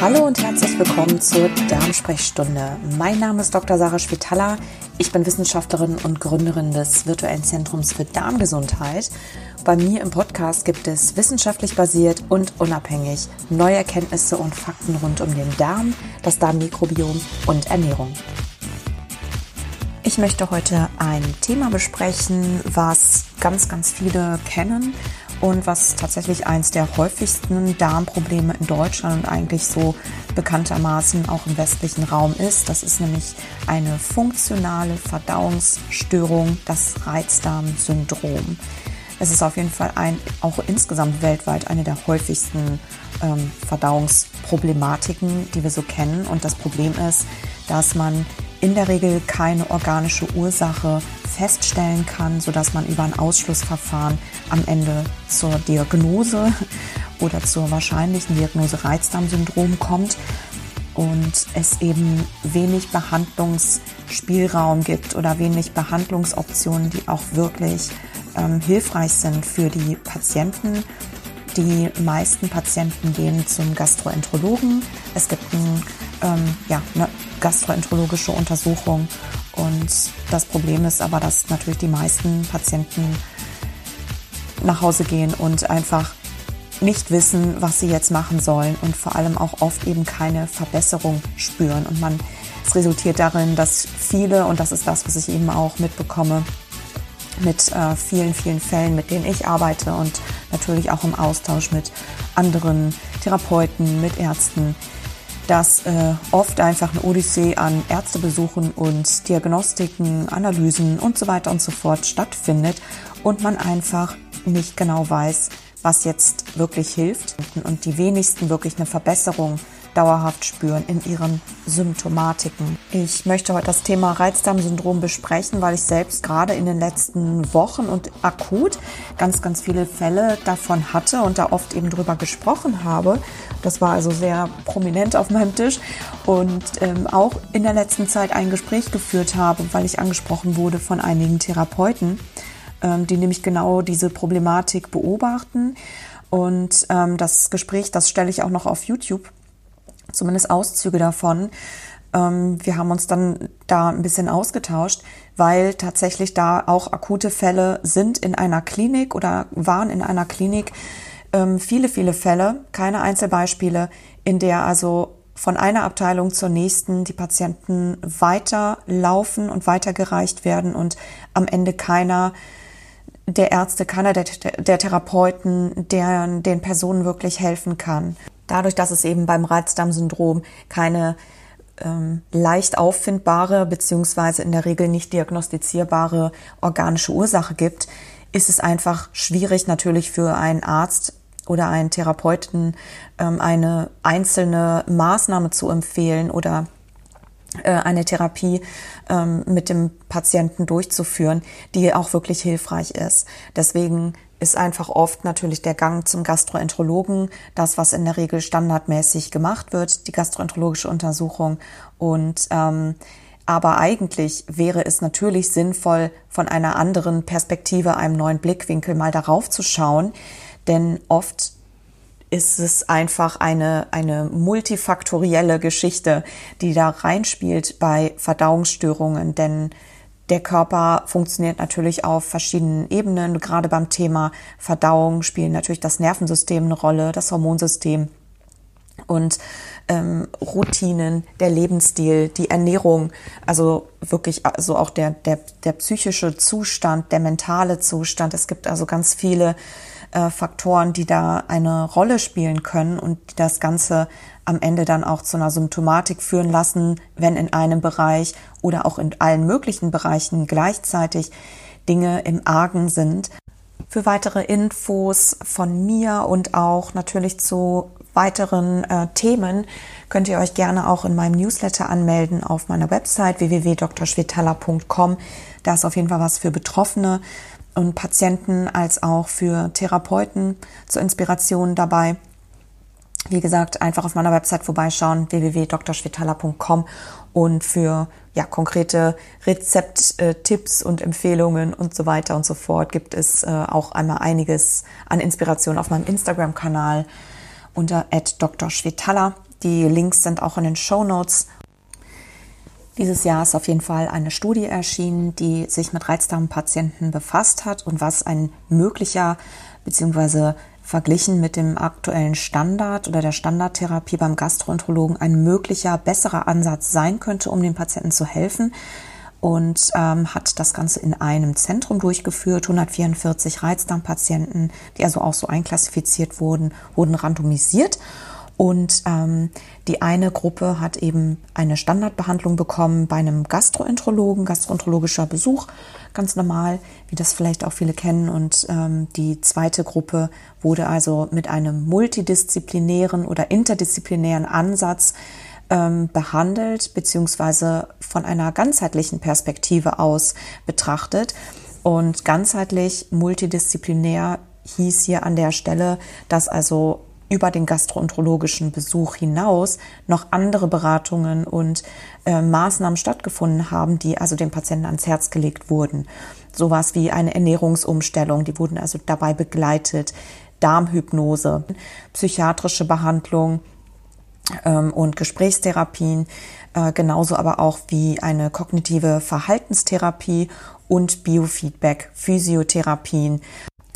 Hallo und herzlich willkommen zur Darmsprechstunde. Mein Name ist Dr. Sarah Spitaler. Ich bin Wissenschaftlerin und Gründerin des virtuellen Zentrums für Darmgesundheit. Bei mir im Podcast gibt es wissenschaftlich basiert und unabhängig neue Erkenntnisse und Fakten rund um den Darm, das Darmmikrobiom und Ernährung. Ich möchte heute ein Thema besprechen, was ganz, ganz viele kennen und was tatsächlich eins der häufigsten Darmprobleme in Deutschland und eigentlich so bekanntermaßen auch im westlichen Raum ist. Das ist nämlich eine funktionale Verdauungsstörung, das Reizdarmsyndrom. Es ist auf jeden Fall ein, auch insgesamt weltweit eine der häufigsten ähm, Verdauungsproblematiken, die wir so kennen. Und das Problem ist, dass man in der Regel keine organische Ursache feststellen kann, sodass man über ein Ausschlussverfahren am Ende zur Diagnose oder zur wahrscheinlichen Diagnose Reizdarmsyndrom kommt und es eben wenig Behandlungsspielraum gibt oder wenig Behandlungsoptionen, die auch wirklich ähm, hilfreich sind für die Patienten. Die meisten Patienten gehen zum Gastroenterologen. Es gibt ein, ähm, ja, eine gastroenterologische Untersuchung und das Problem ist aber, dass natürlich die meisten Patienten nach Hause gehen und einfach nicht wissen, was sie jetzt machen sollen und vor allem auch oft eben keine Verbesserung spüren. Und man, es resultiert darin, dass viele, und das ist das, was ich eben auch mitbekomme, mit äh, vielen, vielen Fällen, mit denen ich arbeite und natürlich auch im Austausch mit anderen Therapeuten, mit Ärzten, dass äh, oft einfach eine Odyssee an Ärztebesuchen und Diagnostiken, Analysen und so weiter und so fort stattfindet und man einfach nicht genau weiß, was jetzt wirklich hilft und die wenigsten wirklich eine Verbesserung dauerhaft spüren in ihren Symptomatiken. Ich möchte heute das Thema Reizdarmsyndrom besprechen, weil ich selbst gerade in den letzten Wochen und akut ganz, ganz viele Fälle davon hatte und da oft eben drüber gesprochen habe. Das war also sehr prominent auf meinem Tisch und ähm, auch in der letzten Zeit ein Gespräch geführt habe, weil ich angesprochen wurde von einigen Therapeuten, ähm, die nämlich genau diese Problematik beobachten. Und ähm, das Gespräch, das stelle ich auch noch auf YouTube zumindest Auszüge davon. Ähm, wir haben uns dann da ein bisschen ausgetauscht, weil tatsächlich da auch akute Fälle sind in einer Klinik oder waren in einer Klinik. Ähm, viele, viele Fälle, keine Einzelbeispiele, in der also von einer Abteilung zur nächsten die Patienten weiterlaufen und weitergereicht werden und am Ende keiner der Ärzte, keiner der, der Therapeuten, der den Personen wirklich helfen kann. Dadurch, dass es eben beim Reizdarmsyndrom keine ähm, leicht auffindbare beziehungsweise in der Regel nicht diagnostizierbare organische Ursache gibt, ist es einfach schwierig natürlich für einen Arzt oder einen Therapeuten ähm, eine einzelne Maßnahme zu empfehlen oder äh, eine Therapie ähm, mit dem Patienten durchzuführen, die auch wirklich hilfreich ist. Deswegen ist einfach oft natürlich der Gang zum Gastroenterologen, das, was in der Regel standardmäßig gemacht wird, die gastroenterologische Untersuchung. Und ähm, aber eigentlich wäre es natürlich sinnvoll, von einer anderen Perspektive, einem neuen Blickwinkel mal darauf zu schauen. Denn oft ist es einfach eine, eine multifaktorielle Geschichte, die da reinspielt bei Verdauungsstörungen. Denn der Körper funktioniert natürlich auf verschiedenen Ebenen. Gerade beim Thema Verdauung spielen natürlich das Nervensystem eine Rolle, das Hormonsystem und ähm, Routinen, der Lebensstil, die Ernährung, also wirklich also auch der, der, der psychische Zustand, der mentale Zustand. Es gibt also ganz viele äh, Faktoren, die da eine Rolle spielen können und die das Ganze am Ende dann auch zu einer Symptomatik führen lassen, wenn in einem Bereich oder auch in allen möglichen Bereichen gleichzeitig Dinge im Argen sind. Für weitere Infos von mir und auch natürlich zu weiteren äh, Themen könnt ihr euch gerne auch in meinem Newsletter anmelden auf meiner Website www.drschwetala.com. Da ist auf jeden Fall was für Betroffene und Patienten als auch für Therapeuten zur Inspiration dabei. Wie gesagt, einfach auf meiner Website vorbeischauen, www.drschwetala.com und für ja, konkrete Rezepttipps und Empfehlungen und so weiter und so fort gibt es äh, auch einmal einiges an Inspiration auf meinem Instagram-Kanal unter @drschwetala. Die Links sind auch in den Show Notes. Dieses Jahr ist auf jeden Fall eine Studie erschienen, die sich mit Reizdarmpatienten befasst hat und was ein möglicher bzw. verglichen mit dem aktuellen Standard oder der Standardtherapie beim Gastroenterologen ein möglicher besserer Ansatz sein könnte, um den Patienten zu helfen und ähm, hat das Ganze in einem Zentrum durchgeführt. 144 Reizdarmpatienten, die also auch so einklassifiziert wurden, wurden randomisiert. Und ähm, die eine Gruppe hat eben eine Standardbehandlung bekommen bei einem Gastroenterologen, gastroenterologischer Besuch, ganz normal, wie das vielleicht auch viele kennen. Und ähm, die zweite Gruppe wurde also mit einem multidisziplinären oder interdisziplinären Ansatz ähm, behandelt, beziehungsweise von einer ganzheitlichen Perspektive aus betrachtet. Und ganzheitlich, multidisziplinär hieß hier an der Stelle, dass also über den gastroenterologischen Besuch hinaus noch andere Beratungen und äh, Maßnahmen stattgefunden haben, die also dem Patienten ans Herz gelegt wurden. Sowas wie eine Ernährungsumstellung, die wurden also dabei begleitet, Darmhypnose, psychiatrische Behandlung, und Gesprächstherapien, äh, genauso aber auch wie eine kognitive Verhaltenstherapie und Biofeedback, Physiotherapien.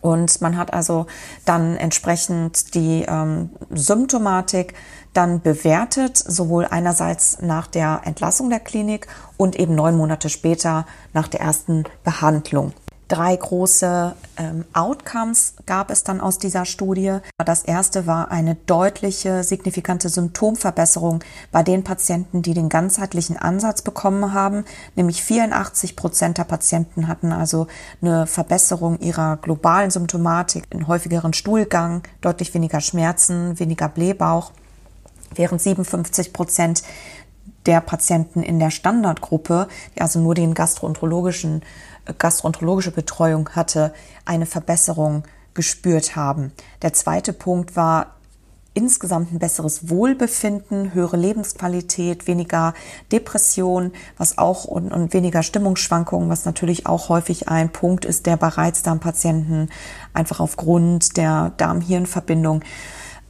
Und man hat also dann entsprechend die ähm, Symptomatik dann bewertet, sowohl einerseits nach der Entlassung der Klinik und eben neun Monate später nach der ersten Behandlung. Drei große ähm, Outcomes gab es dann aus dieser Studie. Das erste war eine deutliche, signifikante Symptomverbesserung bei den Patienten, die den ganzheitlichen Ansatz bekommen haben. Nämlich 84 Prozent der Patienten hatten also eine Verbesserung ihrer globalen Symptomatik, einen häufigeren Stuhlgang, deutlich weniger Schmerzen, weniger Blähbauch, während 57 Prozent der Patienten in der Standardgruppe, die also nur den gastroenterologischen gastroenterologische Betreuung hatte, eine Verbesserung gespürt haben. Der zweite Punkt war insgesamt ein besseres Wohlbefinden, höhere Lebensqualität, weniger Depression, was auch und, und weniger Stimmungsschwankungen, was natürlich auch häufig ein Punkt ist, der bei Reizdarmpatienten einfach aufgrund der Darm-Hirn-Verbindung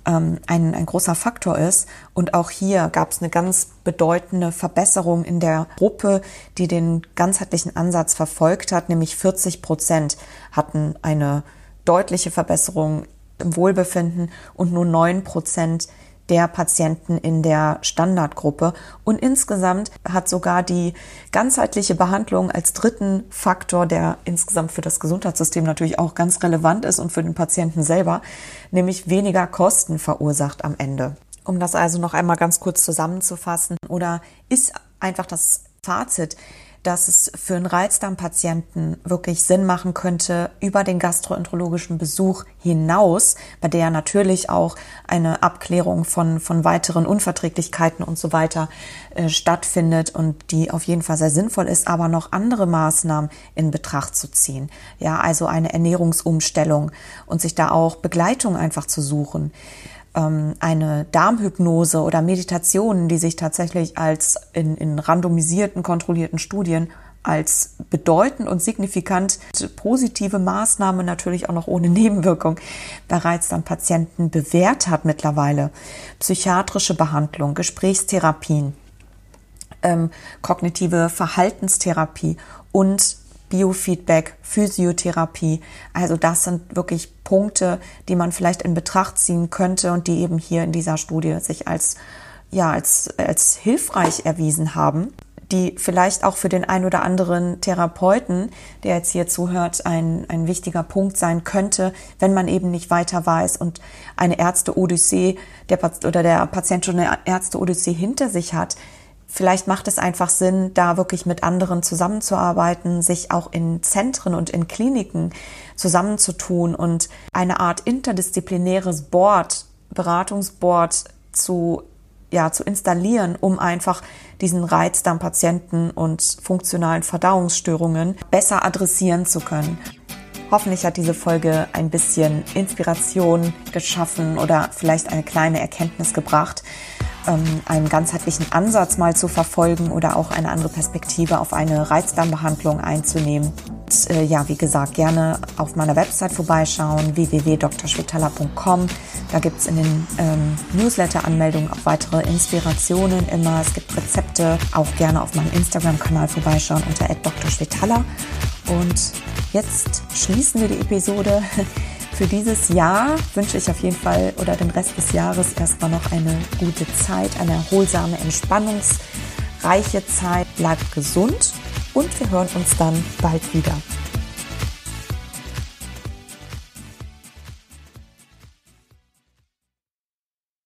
ähm, ein, ein großer Faktor ist. Und auch hier gab es eine ganz bedeutende Verbesserung in der Gruppe, die den ganzheitlichen Ansatz verfolgt hat, nämlich 40 Prozent hatten eine deutliche Verbesserung im Wohlbefinden und nur 9 Prozent der Patienten in der Standardgruppe. Und insgesamt hat sogar die ganzheitliche Behandlung als dritten Faktor, der insgesamt für das Gesundheitssystem natürlich auch ganz relevant ist und für den Patienten selber, nämlich weniger Kosten verursacht am Ende. Um das also noch einmal ganz kurz zusammenzufassen, oder ist einfach das Fazit, dass es für einen Reizdarmpatienten wirklich Sinn machen könnte, über den gastroenterologischen Besuch hinaus, bei der natürlich auch eine Abklärung von, von weiteren Unverträglichkeiten und so weiter äh, stattfindet und die auf jeden Fall sehr sinnvoll ist, aber noch andere Maßnahmen in Betracht zu ziehen. Ja, also eine Ernährungsumstellung und sich da auch Begleitung einfach zu suchen ähm, eine Darmhypnose oder Meditationen, die sich tatsächlich als in, in randomisierten, kontrollierten Studien als bedeutend und signifikant positive Maßnahme, natürlich auch noch ohne Nebenwirkung, bereits dann Patienten bewährt hat mittlerweile. Psychiatrische Behandlung, Gesprächstherapien, ähm, kognitive Verhaltenstherapie und Biofeedback, Physiotherapie. Also das sind wirklich Punkte, die man vielleicht in Betracht ziehen könnte und die eben hier in dieser Studie sich als, ja, als, als hilfreich erwiesen haben die vielleicht auch für den ein oder anderen Therapeuten, der jetzt hier zuhört, ein, ein wichtiger Punkt sein könnte, wenn man eben nicht weiter weiß und eine Ärzte-Odyssee der, oder der Patient schon eine Ärzte-Odyssee hinter sich hat, Vielleicht macht es einfach Sinn, da wirklich mit anderen zusammenzuarbeiten, sich auch in Zentren und in Kliniken zusammenzutun und eine Art interdisziplinäres Board, Beratungsboard zu, ja, zu installieren, um einfach diesen Reizdarmpatienten und funktionalen Verdauungsstörungen besser adressieren zu können. Hoffentlich hat diese Folge ein bisschen Inspiration geschaffen oder vielleicht eine kleine Erkenntnis gebracht ähm, einen ganzheitlichen Ansatz mal zu verfolgen oder auch eine andere Perspektive auf eine Reizdarmbehandlung einzunehmen. äh, ja, wie gesagt, gerne auf meiner Website vorbeischauen, www.drschwetala.com. Da gibt es in den ähm, Newsletter-Anmeldungen auch weitere Inspirationen immer. Es gibt Rezepte. Auch gerne auf meinem Instagram-Kanal vorbeischauen unter @drschwetala. Und jetzt schließen wir die Episode. Für dieses Jahr wünsche ich auf jeden Fall oder den Rest des Jahres erstmal noch eine gute Zeit, eine erholsame, entspannungsreiche Zeit. Bleibt gesund und wir hören uns dann bald wieder.